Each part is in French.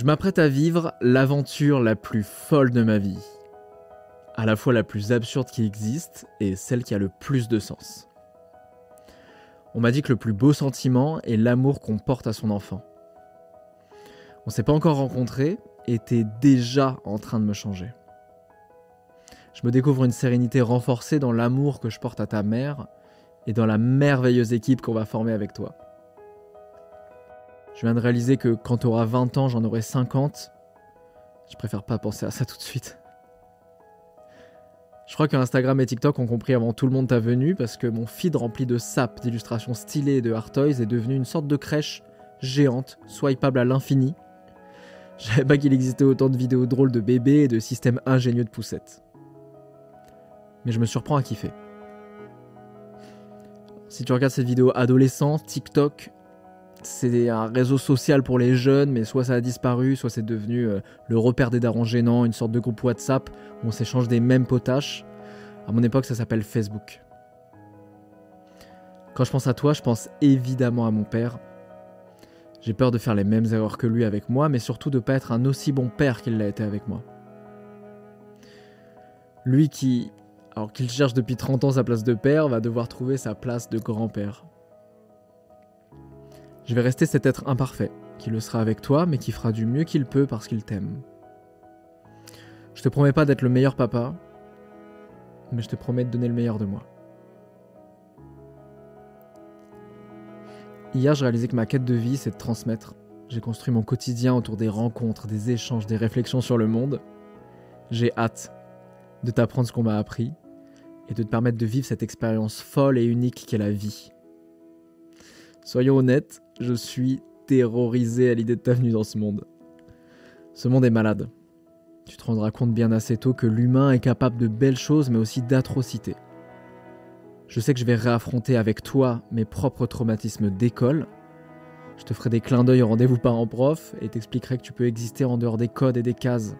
Je m'apprête à vivre l'aventure la plus folle de ma vie. À la fois la plus absurde qui existe et celle qui a le plus de sens. On m'a dit que le plus beau sentiment est l'amour qu'on porte à son enfant. On s'est pas encore rencontrés et t'es déjà en train de me changer. Je me découvre une sérénité renforcée dans l'amour que je porte à ta mère et dans la merveilleuse équipe qu'on va former avec toi. Je viens de réaliser que quand tu auras 20 ans, j'en aurai 50. Je préfère pas penser à ça tout de suite. Je crois que Instagram et TikTok ont compris avant tout le monde ta venue parce que mon feed rempli de sap, d'illustrations stylées et de hard toys est devenu une sorte de crèche géante, swipeable à l'infini. Je savais pas qu'il existait autant de vidéos drôles de bébés et de systèmes ingénieux de poussettes. Mais je me surprends à kiffer. Si tu regardes cette vidéo adolescent, TikTok, c'est un réseau social pour les jeunes, mais soit ça a disparu, soit c'est devenu euh, le repère des darons gênants, une sorte de groupe WhatsApp où on s'échange des mêmes potaches. À mon époque, ça s'appelle Facebook. Quand je pense à toi, je pense évidemment à mon père. J'ai peur de faire les mêmes erreurs que lui avec moi, mais surtout de ne pas être un aussi bon père qu'il l'a été avec moi. Lui qui, alors qu'il cherche depuis 30 ans sa place de père, va devoir trouver sa place de grand-père. Je vais rester cet être imparfait, qui le sera avec toi, mais qui fera du mieux qu'il peut parce qu'il t'aime. Je te promets pas d'être le meilleur papa, mais je te promets de donner le meilleur de moi. Hier, je réalisais que ma quête de vie, c'est de transmettre. J'ai construit mon quotidien autour des rencontres, des échanges, des réflexions sur le monde. J'ai hâte de t'apprendre ce qu'on m'a appris et de te permettre de vivre cette expérience folle et unique qu'est la vie. Soyons honnêtes, je suis terrorisé à l'idée de ta venue dans ce monde. Ce monde est malade. Tu te rendras compte bien assez tôt que l'humain est capable de belles choses mais aussi d'atrocités. Je sais que je vais réaffronter avec toi mes propres traumatismes d'école. Je te ferai des clins d'œil au rendez-vous parent-prof et t'expliquerai que tu peux exister en dehors des codes et des cases,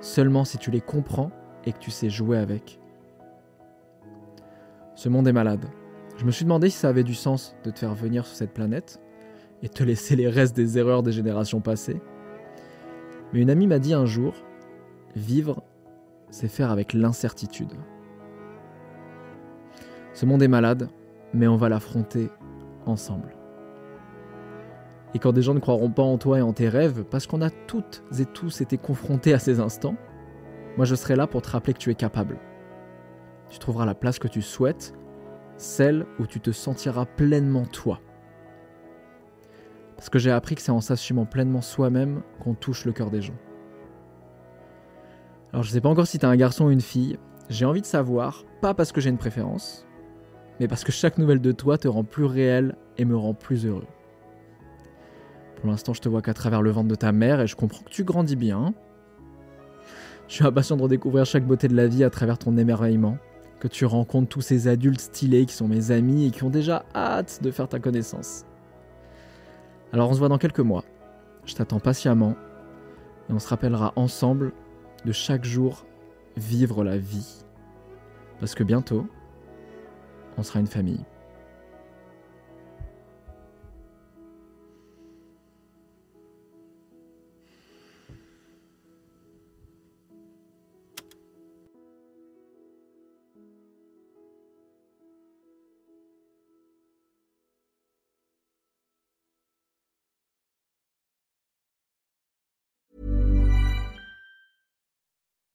seulement si tu les comprends et que tu sais jouer avec. Ce monde est malade. Je me suis demandé si ça avait du sens de te faire venir sur cette planète et te laisser les restes des erreurs des générations passées. Mais une amie m'a dit un jour, vivre, c'est faire avec l'incertitude. Ce monde est malade, mais on va l'affronter ensemble. Et quand des gens ne croiront pas en toi et en tes rêves, parce qu'on a toutes et tous été confrontés à ces instants, moi je serai là pour te rappeler que tu es capable. Tu trouveras la place que tu souhaites, celle où tu te sentiras pleinement toi. Parce que j'ai appris que c'est en s'assumant pleinement soi-même qu'on touche le cœur des gens. Alors je sais pas encore si t'es un garçon ou une fille, j'ai envie de savoir, pas parce que j'ai une préférence, mais parce que chaque nouvelle de toi te rend plus réel et me rend plus heureux. Pour l'instant, je te vois qu'à travers le ventre de ta mère et je comprends que tu grandis bien. Je suis impatient de redécouvrir chaque beauté de la vie à travers ton émerveillement, que tu rencontres tous ces adultes stylés qui sont mes amis et qui ont déjà hâte de faire ta connaissance. Alors on se voit dans quelques mois. Je t'attends patiemment et on se rappellera ensemble de chaque jour vivre la vie. Parce que bientôt, on sera une famille.